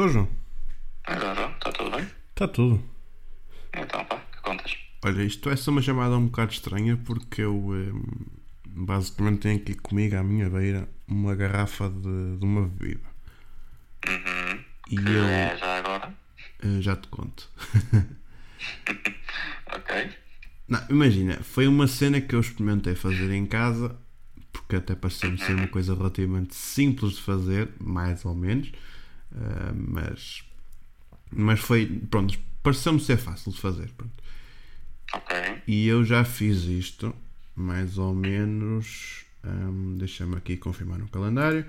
Estou, João. Então, João, está tudo bem? Está tudo. Então, pá, que contas? Olha, isto vai ser uma chamada um bocado estranha porque eu hum, basicamente tenho aqui comigo à minha beira uma garrafa de, de uma bebida. Uhum. E Que eu é já agora? eh, já te conto. Ok. Não, imagina, foi uma cena que eu experimentei fazer em casa, porque até pareceu-me ser uma coisa relativamente simples de fazer, mais ou menos, ah, mas, mas foi, pronto, pareceu-me ser fácil de fazer. Pronto. Ok. E eu já fiz isto, mais ou menos, hum, deixa-me aqui confirmar no calendário,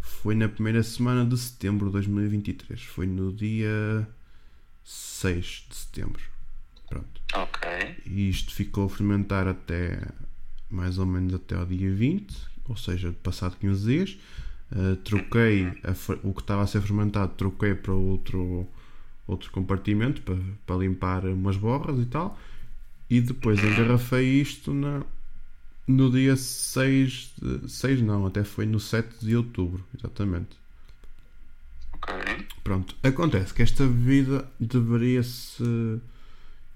foi na primeira semana de setembro de 2023, foi no dia 6 de setembro. Pronto. Ok. E isto ficou a fermentar até mais ou menos até ao dia 20, ou seja, passado 15 dias. Uh, troquei a o que estava a ser fermentado, troquei para outro, outro compartimento para, para limpar umas borras e tal. E depois engarrafei isto na, no dia 6, de, 6 não, até foi no 7 de outubro, exatamente. Ok. Pronto, acontece que esta bebida deveria-se.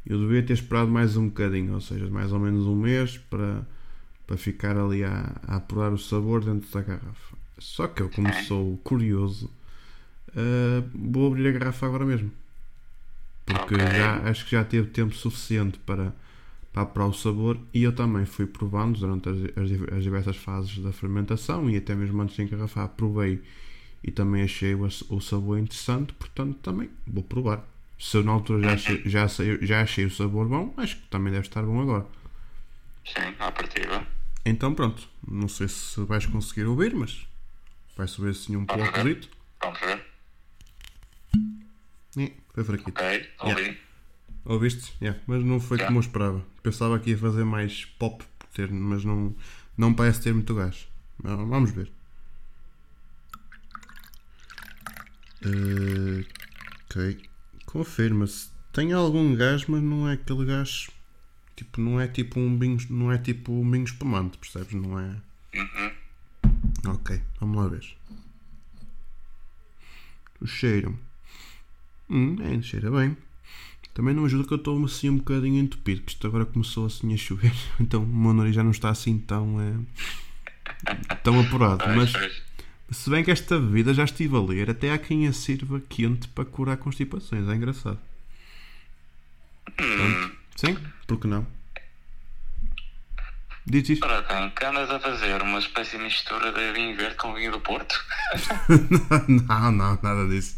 Eu deveria ter esperado mais um bocadinho, ou seja, mais ou menos um mês para, para ficar ali a, a apurar o sabor dentro da garrafa. Só que eu, como sou curioso, ah, vou abrir a garrafa agora mesmo. Porque Ok. já, acho que já teve tempo suficiente para, para apurar o sabor e eu também fui provando durante as, as, as diversas fases da fermentação e até mesmo antes de engarrafar, provei e também achei o, o sabor interessante, portanto também vou provar. Se eu na altura já achei, já, já achei o sabor bom, acho que também deve estar bom agora. Sim, à partida. Então pronto, não sei se vais conseguir ouvir, mas vai subir assim um Vamos ver. pouco Vamos ver. Foi fraquito. Ok. Ouvi. Ouviste? Yeah, mas não foi Já. como eu esperava. Pensava que ia fazer mais pop, mas não, não parece ter muito gás. Vamos ver. Eh, ok. Confirma-se. Tem algum gás, mas não é aquele gás. Tipo, não é tipo um vinho, não é tipo um vinho espumante, percebes? Não é. Uhum. Ok, vamos lá ver. O cheiro. Hum, é, cheira bem. Também não ajuda que eu estou assim um bocadinho entupido, que isto agora começou assim a chover, então o meu nariz já não está assim tão, é, tão apurado. Mas se bem que esta bebida já estive a ler, até há quem a sirva quente para curar constipações, é engraçado. Portanto, sim, por que não? Diz isto. Ora bem, que andas a fazer uma espécie de mistura de vinho verde com vinho do Porto? não, não, nada disso.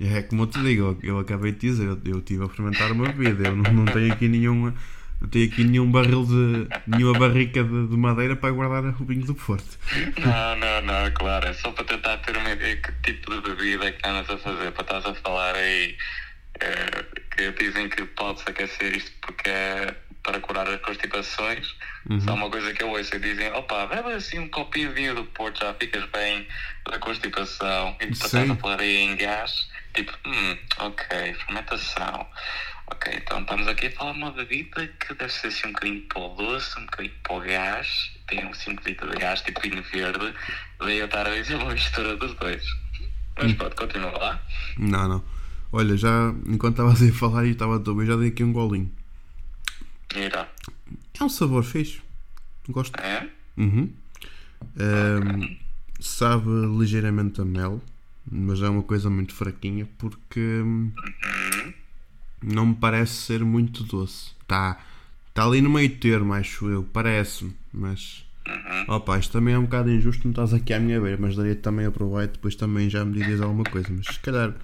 É como eu te digo, eu, acabei de dizer, eu, eu estive a fermentar uma bebida, eu não, não tenho aqui nenhum. Não tenho aqui nenhum barril de. nenhuma barrica de, de madeira para guardar o vinho do Porto. Não, não, não, claro. É só para tentar ter uma ideia que tipo de bebida é que andas a fazer. Para estás a falar aí eh, que dizem que pode-se aquecer isto porque é para curar as constipações. Só uma coisa que eu ouço e dizem: opa, bebe assim um copinho de vinho do Porto, já ficas bem da constipação. E estás a falar aí em gás, tipo, hum, ok, fermentação. Ok, então estamos aqui a falar de uma bebida que deve ser assim um bocadinho para o doce, um bocadinho para o gás, tem um 5 litros de gás, tipo vinho verde, daí eu estar a dizer uma mistura dos dois. Mas pronto, continua lá. Não, não. Olha, já enquanto estavas a falar e estava a ouvir, já dei aqui um golinho. Irá. É um sabor fixe. Gosto. É? Uhum. Ahm, sabe ligeiramente a mel, mas é uma coisa muito fraquinha porque hum, não me parece ser muito doce. Está tá ali no meio termo, acho eu, parece-me, mas opa, isto também é um bocado injusto, não estás aqui à minha beira, mas daria também a provar e depois também já me dirias alguma coisa, mas se calhar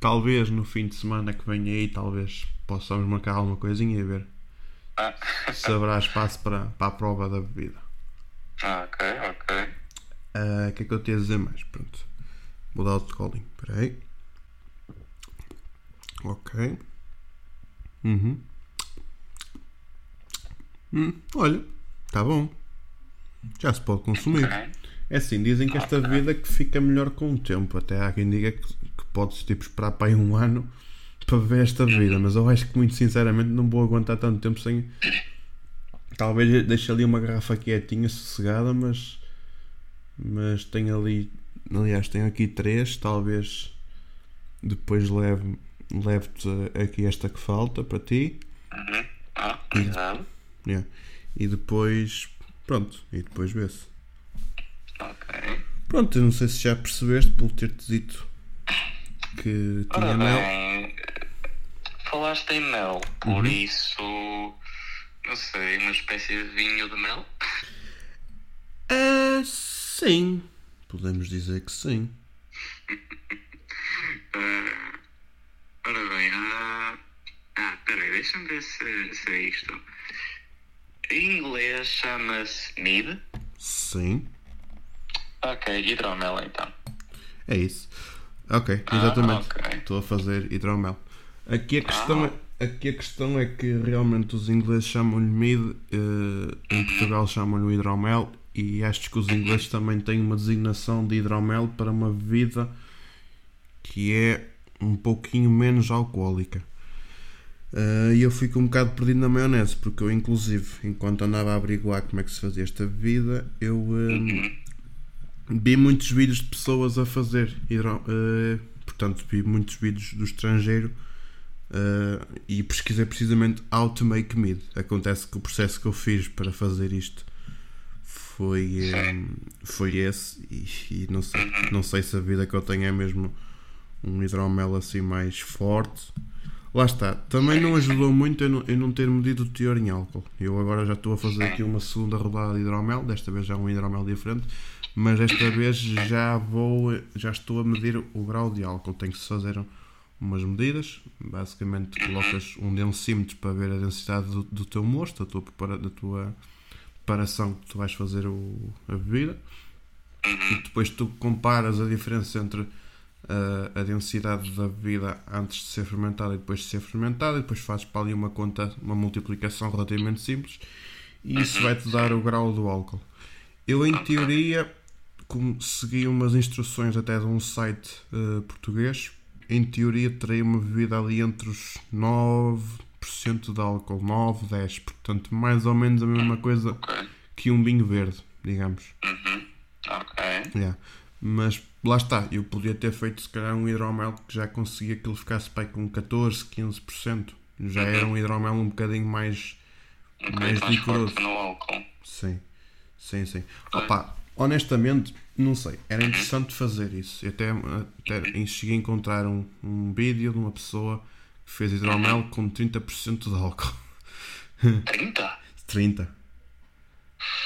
talvez no fim de semana que vem aí, talvez possamos marcar alguma coisinha e ver Ah, se haverá espaço para, para a prova da bebida. ah, ok, ok. Ah, O que é que eu tinha a dizer mais? Pronto. Vou dar outro colinho. Espera aí. Ok. Uhum. Hum, olha, está bom. Já se pode consumir. Ok. É assim, dizem que esta bebida que fica melhor com o tempo. Até há quem diga que, que pode-se tipo, esperar para aí um ano para beber esta bebida. Mas eu acho que muito sinceramente não vou aguentar tanto tempo sem. Talvez deixe ali uma garrafa quietinha, sossegada, mas. Mas tenho ali. Aliás, tenho aqui três, talvez. depois levo, levo-te aqui esta que falta para ti. Uhum. Ah, exato. Yeah. E depois, pronto, e depois vê-se. Ok. Pronto, eu não sei se já percebeste por ter-te dito que tinha Ora mel. bem, falaste em mel, por isso, não sei, uma espécie de vinho de mel? Ah, sim, podemos dizer que sim. Ah, ora bem, ah, ah, peraí, deixa-me ver se, se é isto. Em inglês chama-se mead. Sim, Ok, hidromel então. é isso. Ok, exatamente. Ah, ok. Estou a fazer hidromel. Aqui a questão, é, aqui a questão é que realmente os ingleses chamam-lhe mead, eh, em Portugal chamam-lhe hidromel e acho que os ingleses também têm uma designação de hidromel para uma bebida que é um pouquinho menos alcoólica. Eh, E eu fico um bocado perdido na maionese, porque eu, inclusive, enquanto andava a averiguar como é que se fazia esta bebida, eu eh, vi muitos vídeos de pessoas a fazer eh, portanto, vi muitos vídeos do estrangeiro eh, e pesquisei precisamente how to make mead. Acontece que o processo que eu fiz para fazer isto foi, eh, foi esse e, e não, sei, não sei se a vida que eu tenho é mesmo um hidromel assim mais forte. Lá está, também não ajudou muito eu não, não ter medido o teor em álcool. Eu agora já estou a fazer aqui uma segunda rodada de hidromel, desta vez já um hidromel diferente, mas desta vez já vou, já estou a medir o grau de álcool. Tenho que fazer umas medidas, basicamente colocas um densímetro para ver a densidade do, do teu mosto, da tua, da tua preparação que tu vais fazer o, a bebida, e depois tu comparas a diferença entre uh, a densidade da bebida antes de ser fermentada e depois de ser fermentada, e depois fazes para ali uma conta, uma multiplicação relativamente simples, e isso vai-te dar o grau do álcool. Eu, em teoria, como segui umas instruções até de um site uh, português, em teoria terei uma bebida ali entre os 9% de álcool, 9, 10, portanto, mais ou menos a mesma coisa que um vinho verde, digamos. Uhum. Ok. Yeah. Mas lá está, eu podia ter feito se calhar um hidromel que já conseguia que ele ficasse pai, com 14, 15%. Já era um hidromel um bocadinho mais, Um mais álcool. Sim, sim, sim. Opa, honestamente, não sei. Era interessante fazer isso. Eu até, até cheguei a encontrar um, um vídeo de uma pessoa que fez hidromel com 30% de álcool. 30? 30.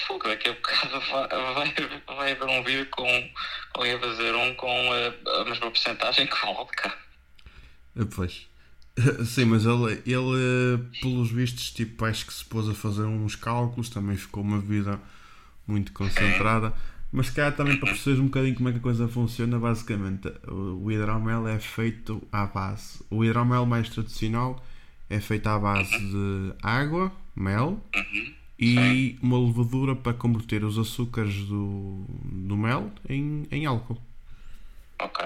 Fogo, daqui a bocado vai, vai, vai haver um vídeo com alguém a fazer um com eh, a mesma porcentagem que vodka. Eh, Pois. Sim, mas ele, ele, eh, pelos vistos, tipo, acho que se pôs a fazer uns cálculos, também ficou uma vida muito concentrada. Mas se calhar também para perceberes um bocadinho como é que a coisa funciona, basicamente, o o hidromel é feito à base. O hidromel mais tradicional é feito à base de água, mel e uma levadura para converter os açúcares do, do mel em, em álcool. Ok.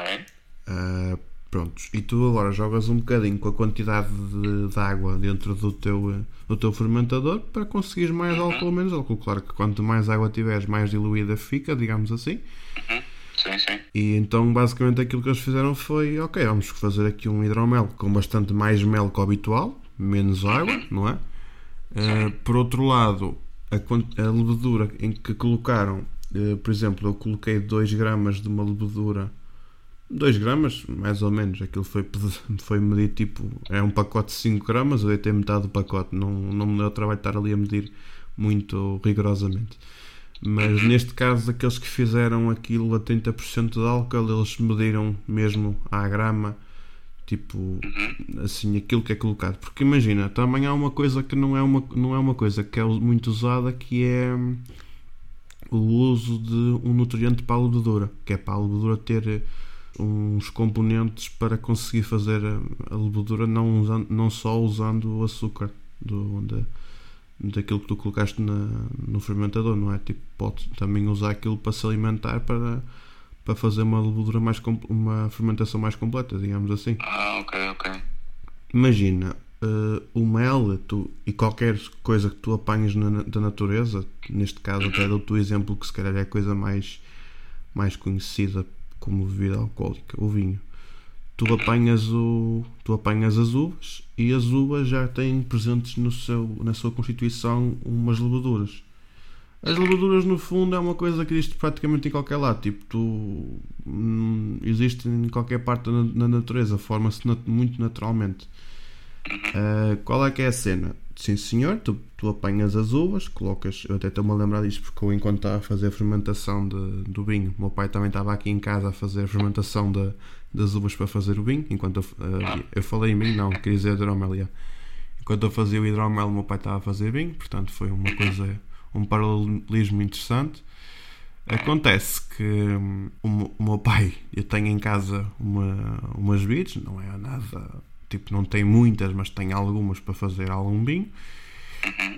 Uh, prontos. E tu agora jogas um bocadinho com a quantidade de, de água dentro do teu, do teu fermentador para conseguires mais álcool ou menos álcool. Claro que quanto mais água tiveres, mais diluída fica, digamos assim. Uhum. Sim, sim. E então, basicamente, aquilo que eles fizeram foi: ok, vamos fazer aqui um hidromel com bastante mais mel que o habitual, menos água, não é? Uh, por outro lado, a, a levedura em que colocaram, uh, por exemplo, eu coloquei 2 gramas de uma levedura, 2 gramas, mais ou menos, aquilo foi, foi medir tipo, é um pacote de 5 gramas, eu ter metade do pacote, não, não me deu trabalho estar ali a medir muito rigorosamente. Mas neste caso, aqueles que fizeram aquilo a 30% de álcool, eles mediram mesmo à grama, tipo, assim, aquilo que é colocado. Porque imagina, também há uma coisa que não é uma, não é uma coisa que é muito usada, que é o uso de um nutriente para a levedura, que é para a levedura ter eh, uns componentes para conseguir fazer a, a levedura não, usando, não só usando o açúcar do, da, daquilo que tu colocaste na, no fermentador, não é? Tipo, pode também usar aquilo para se alimentar para, para fazer uma levedura mais uma fermentação mais completa, digamos assim. Ah, ok, ok. Imagina, eh, o mel tu, e qualquer coisa que tu apanhes na, da natureza, neste caso até dou-te o exemplo que se calhar é a coisa mais, mais conhecida como bebida alcoólica, o vinho. tu apanhas, o, tu apanhas as uvas e as uvas já têm presentes no seu, na sua constituição umas levaduras. As levaduras, no fundo, é uma coisa que existe praticamente em qualquer lado. Tipo, tu. Hum, existe em qualquer parte na, na natureza, forma-se nat muito naturalmente. Uh, qual é que é a cena? Sim, senhor, tu, tu apanhas as uvas, colocas. Eu até estou-me a lembrar disso porque eu, enquanto estava a fazer a fermentação de, do vinho, o meu pai também estava aqui em casa a fazer a fermentação de, das uvas para fazer o vinho. Enquanto eu, uh, eu falei em vinho, não, queria dizer hidromel. Enquanto eu fazia o hidromel, o meu pai estava a fazer vinho, portanto foi uma coisa um paralelismo interessante. Acontece que hum, o, meu pai, eu tenho em casa uma, umas vides, não é nada, tipo, não tem muitas, mas tem algumas para fazer algum vinho.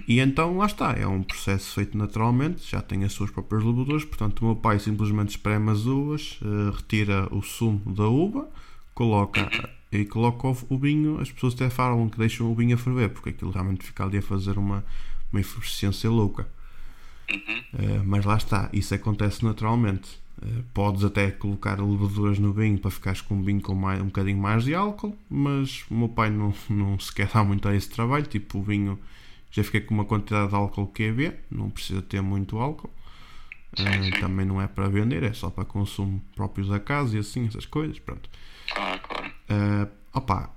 E então lá está, é um processo feito naturalmente, já tem as suas próprias levaduras, portanto o meu pai simplesmente espreme as uvas, uh, retira o sumo da uva, coloca e coloca o vinho, as pessoas até falam que deixam o vinho a ferver, porque aquilo realmente fica ali a fazer uma, uma efervescência louca. Uhum. Uh, mas lá está, isso acontece naturalmente. Uh, podes até colocar levaduras no vinho para ficares com um vinho com mais, um bocadinho mais de álcool, mas o meu pai não, não se quer dar muito a esse trabalho. Tipo, o vinho já fica com uma quantidade de álcool que é ver, não precisa ter muito álcool. Uh, também não é para vender, é só para consumo próprio da casa e assim, essas coisas. Pronto. Claro, claro. Uh, opa,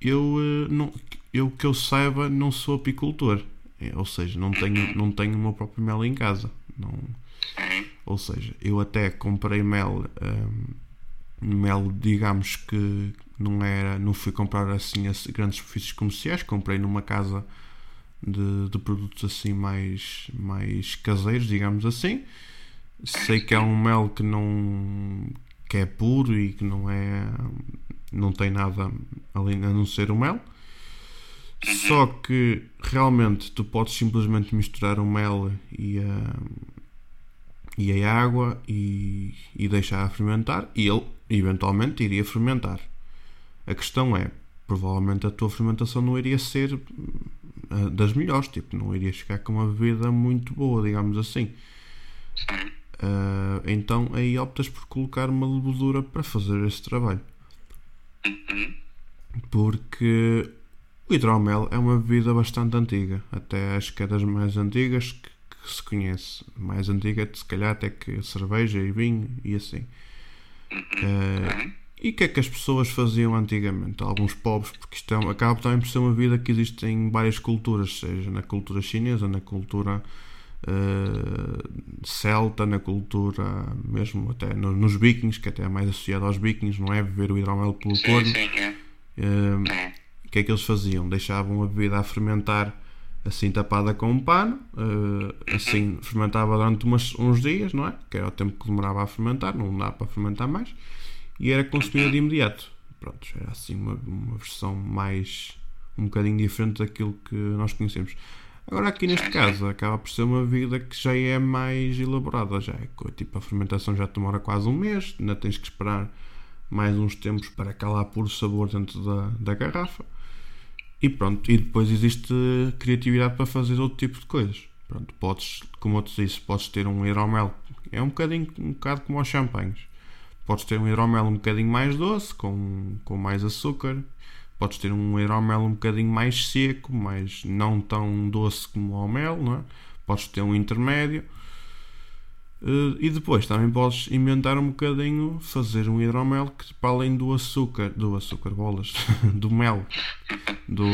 eu, não, eu que eu saiba, não sou apicultor. É, ou seja, não tenho, não tenho o meu próprio mel em casa. Não, ou seja, eu até comprei mel, um, mel, digamos que não era, não fui comprar assim a grandes superfícies comerciais, comprei numa casa de, de produtos assim mais, mais caseiros, digamos assim. Sei que é um mel que não que é puro e que não é não tem nada além a não ser o mel. Só que realmente tu podes simplesmente misturar o mel e a, e a água e, e deixar a fermentar e ele eventualmente iria fermentar. A questão é, provavelmente a tua fermentação não iria ser uh, das melhores, tipo, não iria chegar com uma bebida muito boa, digamos assim. Uh, então aí optas por colocar uma levedura para fazer esse trabalho. Uhum. Porque o hidromel é uma bebida bastante antiga, até acho que é das mais antigas que, que se conhece. Mais antiga, se calhar, até que cerveja e vinho e assim. Uh, e o que é que as pessoas faziam antigamente? Alguns pobres, porque isto é, acaba também por ser uma vida que existe em várias culturas, seja na cultura chinesa, na cultura uh, celta, na cultura mesmo até no, nos vikings, que até é mais associado aos vikings, não é? Beber o hidromel pelo corno. Sim, sim, é. Uh, que é que eles faziam? Deixavam a bebida a fermentar assim tapada com um pano, uh, assim fermentava durante umas, uns dias, não é? Que era o tempo que demorava a fermentar, não dá para fermentar mais, e era consumida de imediato. Pronto, era assim uma, uma versão mais um bocadinho diferente daquilo que nós conhecemos. Agora aqui neste caso acaba por ser uma vida que já é mais elaborada, já é tipo a fermentação já demora quase um mês, ainda tens que esperar mais uns tempos para calar puro sabor dentro da, da garrafa. E pronto, e depois existe criatividade para fazer outro tipo de coisas. Pronto, podes, como eu te disse, podes ter um hidromel, é um bocadinho, um bocado como os champanhes. Podes ter um hidromel um bocadinho mais doce, com, com mais açúcar. Podes ter um hidromel um bocadinho mais seco, mas não tão doce como o mel, não é? Podes ter um intermédio. Uh, e depois também podes inventar um bocadinho, fazer um hidromel que para além do açúcar, do açúcar bolas, do mel do,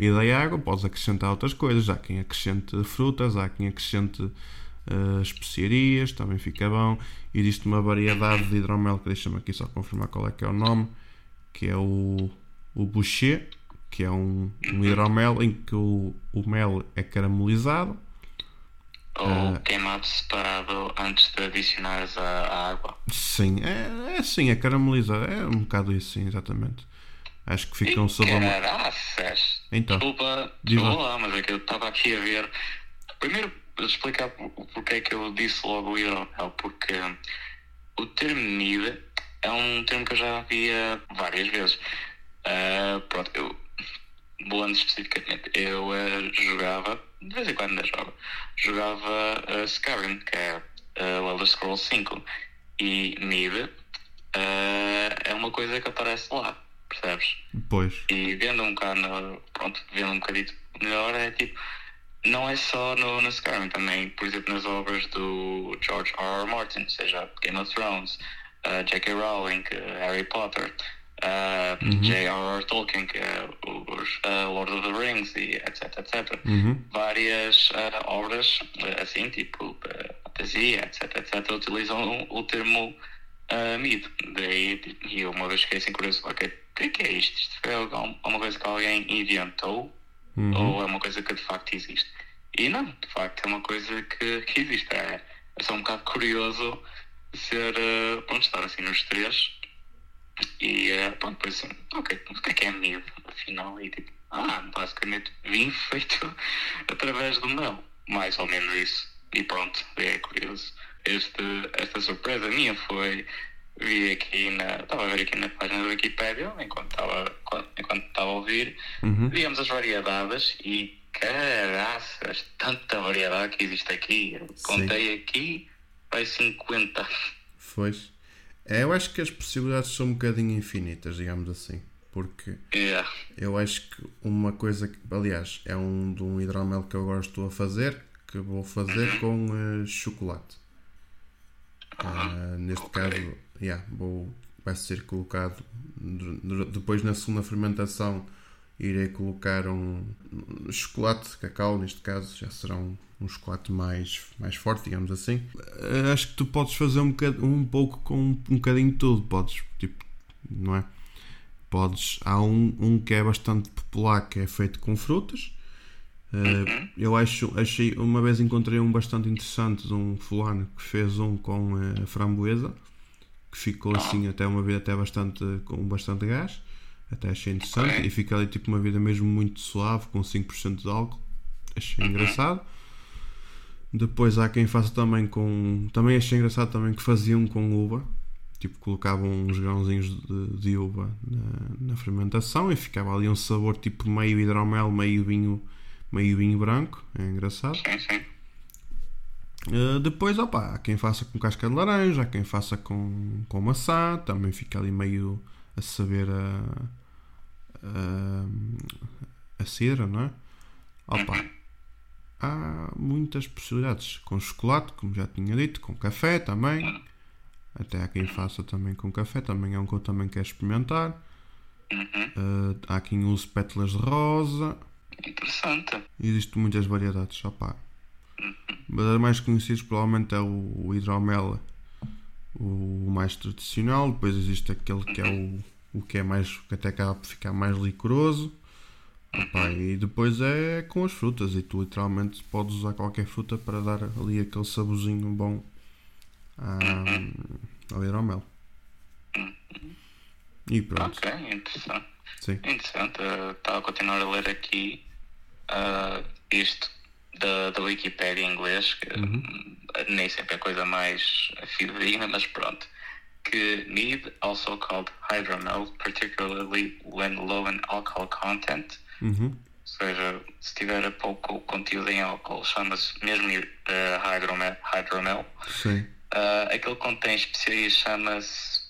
e da água, podes acrescentar outras coisas. Há quem acrescente frutas, há quem acrescente uh, especiarias, também fica bom. Existe uma variedade de hidromel que deixa-me aqui só confirmar qual é que é o nome, que é o, o Boucher, que é um, um hidromel em que o, o mel é caramelizado ou uh, queimado separado antes de adicionares a, a água. Sim, é, é sim, é caramelizado. É um bocado isso, sim, exatamente. Acho que fica um sabor. Caraças! Então, desculpa, desculpa lá, mas é que eu estava aqui a ver. Primeiro, explicar porque é que eu disse logo o hidromel, porque o termo NID é um termo que eu já via várias vezes. Uh, pronto, eu, falando especificamente, eu uh, jogava de vez em quando ainda jogo, jogava uh, Skyrim, que é uh, o Elder Scrolls 5. E eh, é uma coisa que aparece lá, percebes? Pois. E vendo um bocado, pronto, vendo um bocadinho melhor, é tipo, não é só no, no Skyrim, também, por exemplo, nas obras do George R. R. Martin, seja Game of Thrones, J.K. Rowling, Harry Potter, uh, J.R.R. Tolkien, que é os uh, Lord of the Rings, e etc, etc. Uhum. Várias uh, obras, uh, assim, tipo uh, fantasia, etc, etc, utilizam o termo uh, mid. Daí, e eu uma vez fiquei assim curioso, ok, o que é que é isto? Isto foi algum- alguma coisa que alguém inventou? Uhum. ou é uma coisa que de facto existe. E não, de facto é uma coisa que, que existe. É, é só um bocado curioso ser, eh, pronto, estar assim nos três e eh, pronto, depois assim, ok, o que é que é mid, afinal? E tipo, ah, basicamente vinho feito através do mel, mais ou menos isso. E pronto, é curioso. Este, esta surpresa minha foi vi aqui na. Estava a ver aqui na página da Wikipédia enquanto estava, enquanto estava a ouvir Uhum. Víamos as variedades e caraças, tanta variedade que existe aqui. Eu contei aqui, vai 50. Pois. É, eu acho que as possibilidades são um bocadinho infinitas, digamos assim. Porque Yeah. eu acho que uma coisa que, aliás, é um de um hidromel que eu agora estou a fazer, que vou fazer com eh, chocolate. Ah, neste ok. caso, yeah, vou, vai ser colocado de- de- depois na segunda fermentação irei colocar um, chocolate, cacau, neste caso já será um, um chocolate mais, mais forte, digamos assim. Ah, acho que tu podes fazer um, um pouco com um, um bocadinho de tudo, podes, tipo, não é? Podes, há um, um que é bastante popular que é feito com frutas. Uh, eu acho, achei, uma vez encontrei um bastante interessante de um fulano que fez um com uh, framboesa que ficou assim até uma vida até bastante com bastante gás até achei interessante Ok. e fica ali tipo uma vida mesmo muito suave com 5% de álcool. Achei engraçado. Depois há quem faça também com também achei engraçado também que faziam com uva. Tipo colocavam uns grãozinhos de, de uva na, na fermentação e ficava ali um sabor tipo meio hidromel meio vinho meio vinho branco. É engraçado. Sim, sim. Uh, depois, opa, há quem faça com casca de laranja, há quem faça com, com maçã, também fica ali meio a saber a, a, a cera, não é? Opa, há muitas possibilidades. Com chocolate, como já tinha dito, com café também. Até há quem faça também com café, também é um que eu também quero experimentar. Uh, há quem use pétalas de rosa. Interessante. Existem muitas variedades, opá. Mas os mais conhecidos provavelmente é o, o hidromel, o mais tradicional. Depois existe aquele que é o, o que é mais que até acaba por ficar mais licoroso. Opá, e depois é com as frutas e tu literalmente podes usar qualquer fruta para dar ali aquele saborzinho bom à, ao hidromel. E pronto, Ok, interessante. sim. Interessante. Uh, Estava a continuar a ler aqui uh, isto da, da Wikipedia em inglês, que Uhum. hum, nem sempre é a coisa mais fidedigna, mas pronto. Que mead, also called hydromel, particularly when low in alcohol content, Uhum. ou seja, se tiver pouco conteúdo em álcool, chama-se mesmo uh, hydromel, hydromel. Sim. Uh, aquele que contém especiarias chama-se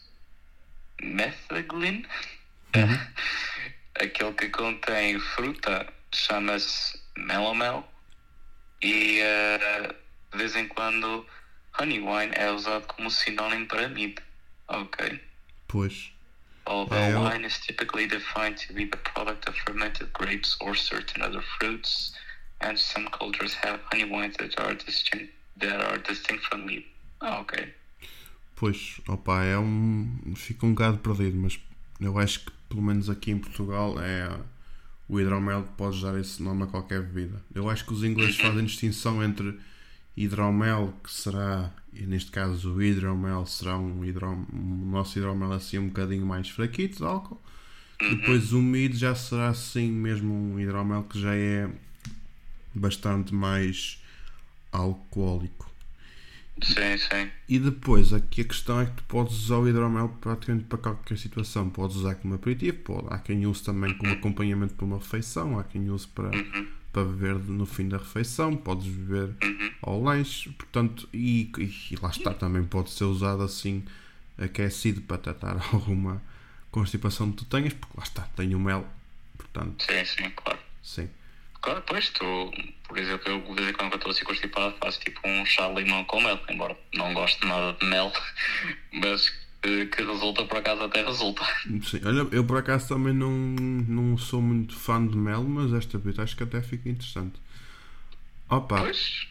methaglin. Aquele que contém fruta chama-se melomel. E uh, de vez em quando honey wine é usado como sinónimo para mead. Ok. Pois. Although É, wine is typically defined to be the product of fermented grapes or certain other fruits, and some cultures have honey wines that are distinct that are distinct from mead. Ah, ok. Pois, opa, é um. Fica um bocado perdido, mas eu acho que pelo menos aqui em Portugal é o hidromel que pode dar esse nome a qualquer bebida. Eu acho que os ingleses fazem distinção entre hidromel, que será, neste caso o hidromel será um, hidrom, um nosso hidromel assim um bocadinho mais fraquito de álcool. Depois o mid já será assim mesmo um hidromel que já é bastante mais alcoólico. Sim, sim. E depois, aqui a questão é que tu podes usar o hidromel praticamente para qualquer situação. Podes usar como aperitivo, pode, há quem use também como acompanhamento para uma refeição, há quem use para, para beber no fim da refeição, podes beber ao lanche, portanto, e, e lá está, também pode ser usado assim aquecido para tratar alguma constipação que tu tenhas, porque lá está, tenho mel, portanto, Sim, sim, claro. sim. Claro, pois tu, por exemplo, eu de vez em quando que eu estou assim constipado faço tipo um chá de limão com mel, embora não goste nada de mel, mas que, que resulta por acaso até resulta. Sim, olha, eu por acaso também não, não sou muito fã de mel, mas esta vez acho que até fica interessante. Opa, Pois,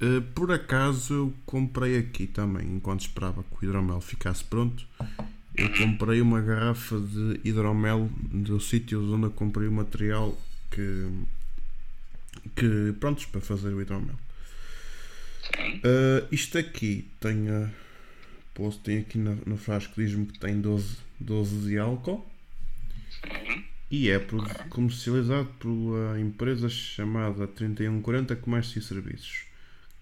eh, por acaso eu comprei aqui também, enquanto esperava que o hidromel ficasse pronto, eu comprei uma garrafa de hidromel do sítio onde eu comprei o material que, que prontos para fazer o hidromel. Uh, isto aqui tem, uh, posto, tem aqui no, no frasco diz-me que tem 12, 12 de álcool. Sim, e é produ- comercializado por uma empresa chamada 3140 Comércio e Serviços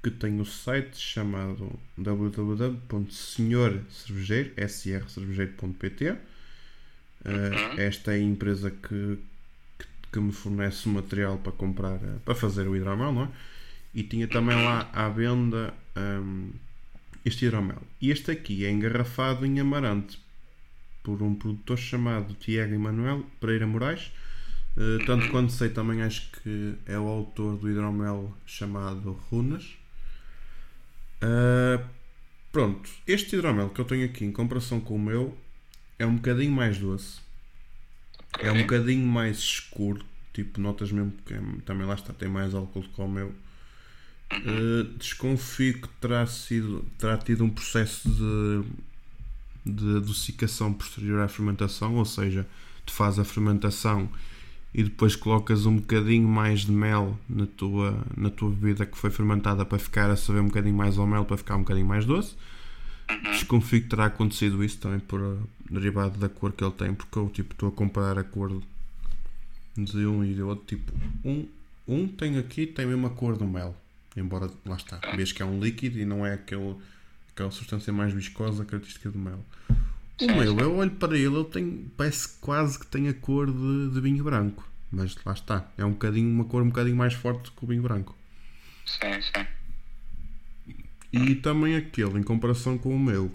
que tem o site chamado www.senhorcervejeiro srcervejeiro.pt uh, esta é a empresa que, que, que me fornece o material para comprar uh, para fazer o hidromel não é? e tinha também lá à venda um, este hidromel. E este aqui é engarrafado em Amarante por um produtor chamado Tiago Emanuel Pereira Moraes. Uh, tanto quanto sei, também acho que é o autor do hidromel chamado Runas. Uh, pronto, este hidromel que eu tenho aqui em comparação com o meu é um bocadinho mais doce, é um bocadinho mais escuro. Tipo, notas mesmo que é- também lá está, tem mais álcool do que o meu. Uh, desconfio que terá, sido, terá tido um processo de, de adocicação posterior à fermentação, ou seja, tu fazes a fermentação e depois colocas um bocadinho mais de mel na tua, na tua bebida que foi fermentada para ficar a saber um bocadinho mais ao mel, para ficar um bocadinho mais doce. Desconfio que terá acontecido isso também por uh, derivado da cor que ele tem, porque eu tipo, estou a comparar a cor de um e do outro. Tipo, um, um tem aqui, tem a mesma cor do mel, embora lá está, vês que é um líquido e não é aquele, aquela substância mais viscosa característica do mel. O sim. eu olho para ele, ele tem, parece quase que tem a cor de, de vinho branco, mas lá está, é um bocadinho, uma cor um bocadinho mais forte que o vinho branco. sim, sim. E também aquele, em comparação com o meu,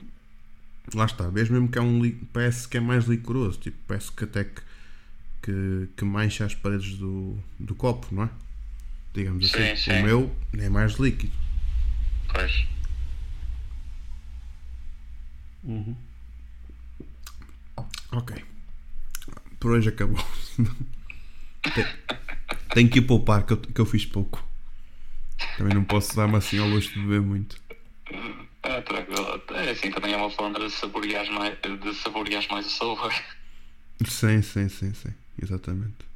lá está, vês mesmo que é um parece que é mais licoroso, tipo, parece que até que, que, que mancha as paredes do, do copo, não é? Digamos Sim, assim. sim. O meu é mais líquido. Pois. Ok. Por hoje acabou. Te- Tenho que ir poupar, que eu, que eu fiz pouco. Também não posso dar-me assim ao luxo de beber muito. É, tranquilo. É assim, também é uma forma de saborear mais, de saborear mais o sabor. Sim, sim, sim, sim. Exatamente.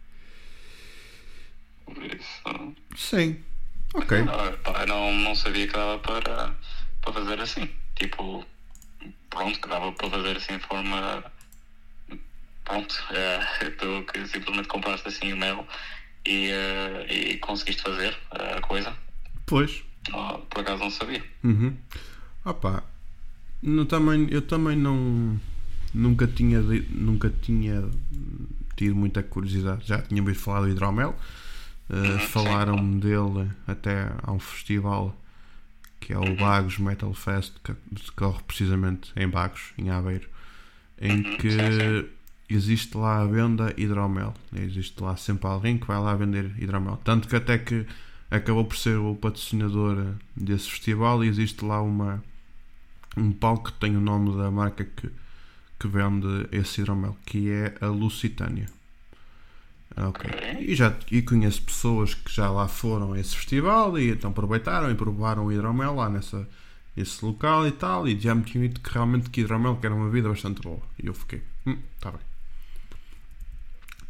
Por isso. Sim. Ok. Ah, pá, não, não sabia que dava para, para fazer assim. Tipo, pronto, que dava para fazer assim de forma. Pronto, é, tu que simplesmente compraste assim o mel e, eh, e conseguiste fazer a coisa. Pois. Ah, por acaso não sabia. Uhum. Opa, no, também, eu também não nunca tinha nunca tinha tido muita curiosidade. Já tinha ouvido falar do hidromel. Uh, Falaram-me dele até a um festival que é o Bagos Metal Fest que decorre precisamente em Bagos, em Aveiro, em que existe lá a venda hidromel. Existe lá sempre alguém que vai lá vender hidromel. Tanto que até que acabou por ser o patrocinador desse festival e existe lá uma um palco que tem o nome da marca que, que vende esse hidromel, que é a Lusitânia. Ok. E, já, e conheço pessoas que já lá foram a esse festival e então aproveitaram e provaram o hidromel lá nessa, nesse local e tal, e já me tinham dito que realmente que hidromel que era uma vida bastante boa. E eu fiquei, hum, tá bem.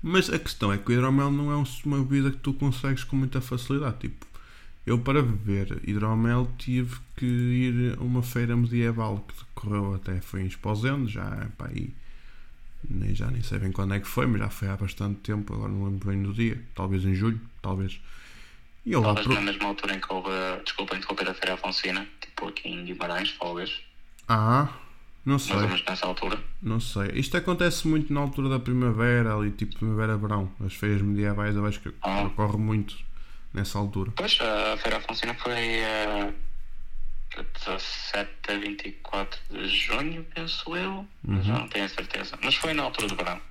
Mas a questão é que o hidromel não é um- uma bebida que tu consegues com muita facilidade. Tipo, eu para beber hidromel tive que ir a uma feira medieval que decorreu até foi em Esposende, já pá, aí nem, já nem sei bem quando é que foi, mas já foi há bastante tempo, agora não lembro bem do dia, talvez em julho, talvez. E eu lá Talvez pro... na mesma altura em que houve, desculpa interromper a Feira Afonsina, tipo aqui em Guimarães, talvez. Ah, não sei, Mais ou menos nessa altura. não sei. Isto acontece muito na altura da primavera, ali tipo primavera-verão. As feiras medievais eu acho que Ah. ocorre muito nessa altura. Pois, a Feira Afonsina foi. Eh, 17 a 24 de junho, penso eu. Mas já não tenho a certeza. Mas foi na altura do verão.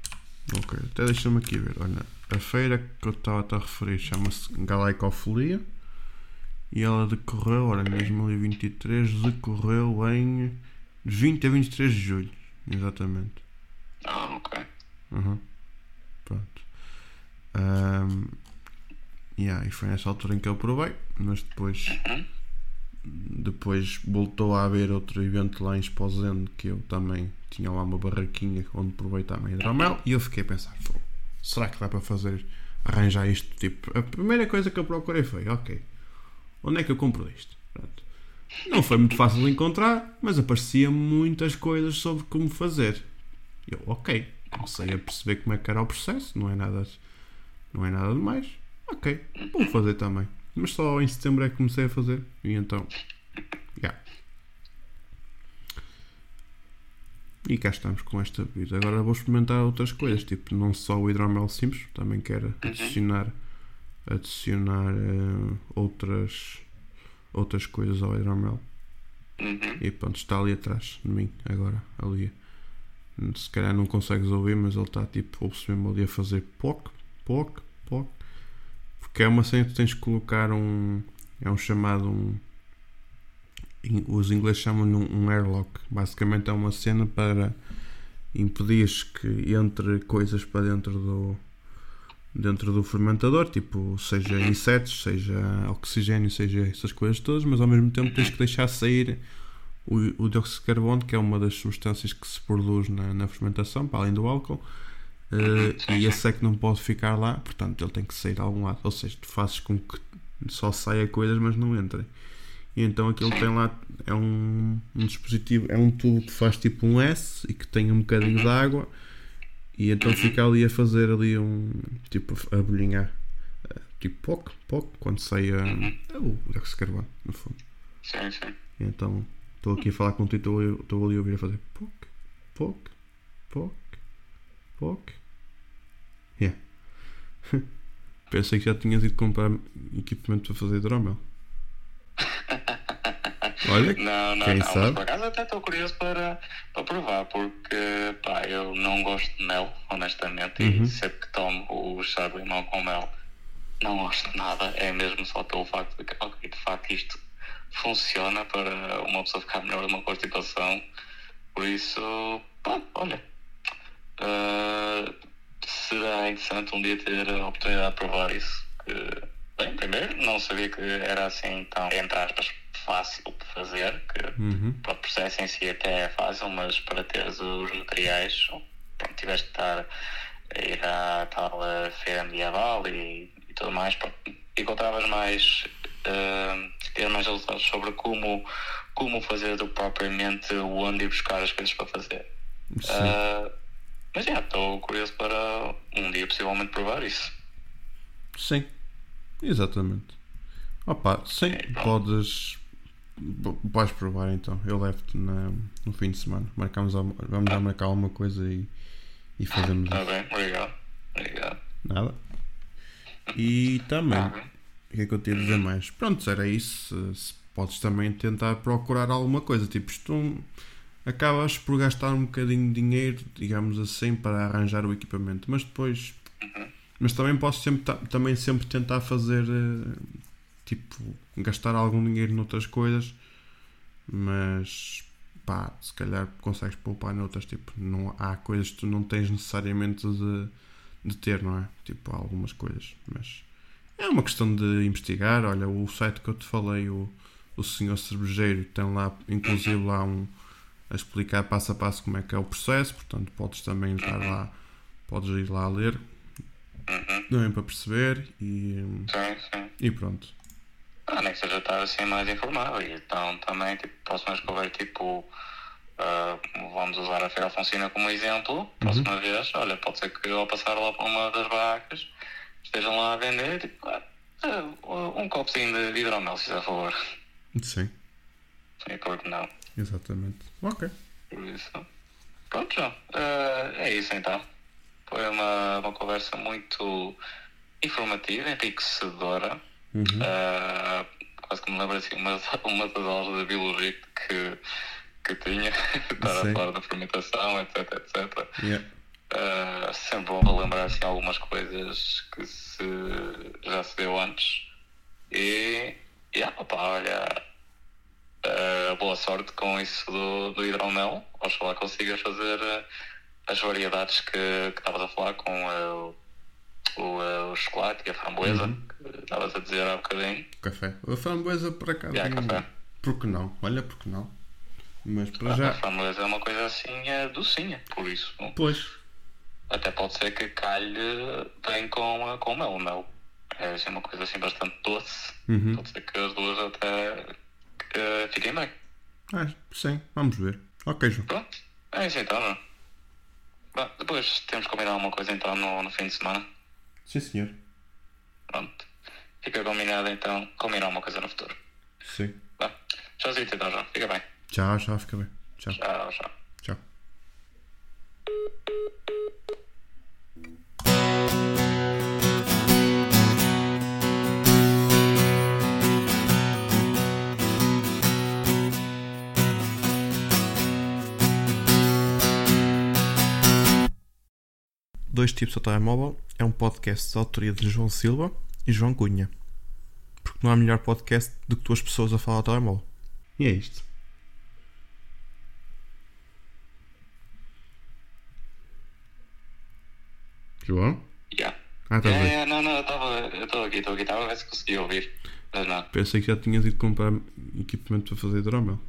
Ok, até deixa-me aqui ver. Olha, a feira que eu estava a referir chama-se Galaicofolia e ela decorreu, ora, em 2023, decorreu em 20 a 23 de julho, exatamente. Ah, ok. Uhum. Pronto. Um, yeah, e foi nessa altura em que eu provei, mas depois Uhum. Depois voltou a haver outro evento lá em Esposende que eu também tinha lá uma barraquinha onde provei também hidromel e eu fiquei a pensar, "Pô, será que dá para fazer arranjar isto? Tipo, a primeira coisa que eu procurei foi, ok, onde é que eu compro isto? Pronto. Não foi muito fácil de encontrar, mas aparecia muitas coisas sobre como fazer. Eu, ok, comecei a perceber como é que era o processo, não é nada, não é nada demais. Ok, vou fazer também. Mas só em setembro é que comecei a fazer. E então, yeah. E cá estamos com esta bebida. Agora vou experimentar outras coisas, tipo não só o hidromel simples, também quero adicionar, adicionar eh, outras, outras coisas ao hidromel. Uhum. E pronto, está ali atrás de mim agora, ali. Se calhar não consegues ouvir, mas ele está tipo, ouve-se mesmo ali a fazer poc, poc, poc. Porque é uma cena que tu tens que colocar um. É um chamado. Um, os ingleses chamam-lhe um, um airlock. Basicamente é uma cena para impedir que entre coisas para dentro do. Dentro do fermentador, tipo, seja insetos, seja oxigênio, seja essas coisas todas, mas ao mesmo tempo tens que deixar sair o, o dióxido de carbono, que é uma das substâncias que se produz na, na fermentação, para além do álcool, eh, e esse é que não pode ficar lá, portanto ele tem que sair de algum lado. Ou seja, tu fazes com que só saia coisas, mas não entrem. E então aquilo tem lá, é um, um dispositivo, é um tubo que faz tipo um S e que tem um bocadinho de água, e então fica ali a fazer ali um, tipo a bolinhar, eh, tipo pouco, pouco, quando sai a, é o dióxido de carbono, no fundo. Sim, sim. E então estou aqui a falar contigo e estou ali a ouvir a fazer poc, poc, poc, poc. Pensei que já tinhas ido comprar equipamento para fazer hidromel. Olha, Não, não, quem não. Mas sabe? por acaso até estou curioso para, para provar, porque pá, eu não gosto de mel, honestamente, Uhum. e sempre que tomo o chá de limão com mel, não gosto de nada. É mesmo só pelo facto de que, ok, de facto isto funciona para uma pessoa ficar melhor de uma constipação. Por isso, pá, olha. ah, será interessante um dia ter a oportunidade de provar isso. Que, bem, primeiro, não sabia que era assim tão, entre aspas, fácil de fazer, que Uhum. o processo em si até é fácil, mas para teres os materiais, pronto, tiveste de estar a ir à tal eh, feira medieval e, e tudo mais, pronto, encontravas mais, uh, ter mais resultados sobre como, como fazer do propriamente onde ir buscar as coisas para fazer. Sim. Ah, mas já, estou curioso para um dia possivelmente provar isso. Sim, exatamente. Opa, sim, podes. po- Podes provar então. Eu levo-te na- no fim de semana. Marcamos, vamos já marcar alguma coisa e, e fazemos Está isso. bem, obrigado. Obrigado. Nada. E também, Tá o que é que eu te ia dizer mais? Pronto, era isso. Se- se podes também tentar procurar alguma coisa. Tipo, isto um- acabas por gastar um bocadinho de dinheiro, digamos assim, para arranjar o equipamento. Mas depois. Mas também posso sempre, ta- também sempre tentar fazer. eh, Tipo, gastar algum dinheiro noutras coisas. Mas. Pá, se calhar consegues poupar noutras. Tipo, não, há coisas que tu não tens necessariamente de de ter, não é? Tipo, há algumas coisas, mas é uma questão de investigar. Olha, o site que eu te falei, o, o Senhor Cervejeiro, tem lá, inclusive, lá um a explicar passo a passo como é que é o processo, portanto, podes também estar lá, podes ir lá a ler, também para perceber e, Sim, sim. e pronto. Ah, nem que seja estar assim mais informado. E então também, tipo, próxima vez que houver, tipo, ah, vamos usar a Feira Alfonsina como exemplo. Próxima vez, olha, pode ser que ao passar lá para uma das barracas estejam lá a vender, tipo, ah, um copozinho de hidromel, se fizer favor. Sim, Sim, porque não. Exatamente. Ok. Por isso. Pronto, João. Ah, é isso então. Foi uma, uma conversa muito informativa, enriquecedora. Uhum. Ah, quase que me lembro assim, uma, uma das aulas de biologia que, que tinha, estar a Sim. falar da fermentação, etc, etc. Yeah. Uh, sempre bom lembrar assim, algumas coisas que se, já se deu antes. E, e ah, opa, olha, uh, boa sorte com isso do, do hidromel. Oxalá consigas fazer uh, as variedades que estavas a falar com uh, o, uh, o chocolate e a framboesa, Uhum. que estavas a dizer há bocadinho. Café. A framboesa por acaso. Yeah, não- café. Por que não? Olha, por que não? Mas para A já. framboesa é uma coisa assim uh, docinha, por isso. Pois. Até pode ser que calhe bem com, com mel. O mel é assim, uma coisa assim bastante doce. Uhum. Pode ser que as duas até uh, fiquem bem. Ah, sim, vamos ver. Ok, João. Pronto, é isso então, não? Bom, depois temos que combinar alguma coisa então no, no fim de semana. Sim, senhor. Pronto. Fica combinado então combinar alguma coisa no futuro. Sim. Tchauzinho então, João. Fica bem. Tchau, tchau, fica bem. Tchau, Tchau, tchau. tchau. Dois Tipos ao Telemóvel é um podcast de autoria de João Silva e João Cunha. Porque não há melhor podcast do que duas pessoas a falar ao telemóvel. E é isto. João? Yeah. Ah, tá bem. é, não, não, eu estava eu estou aqui, estou aqui, estava a ver se conseguia ouvir. Mas não. Pensei que já tinhas ido comprar equipamento para fazer hidromel.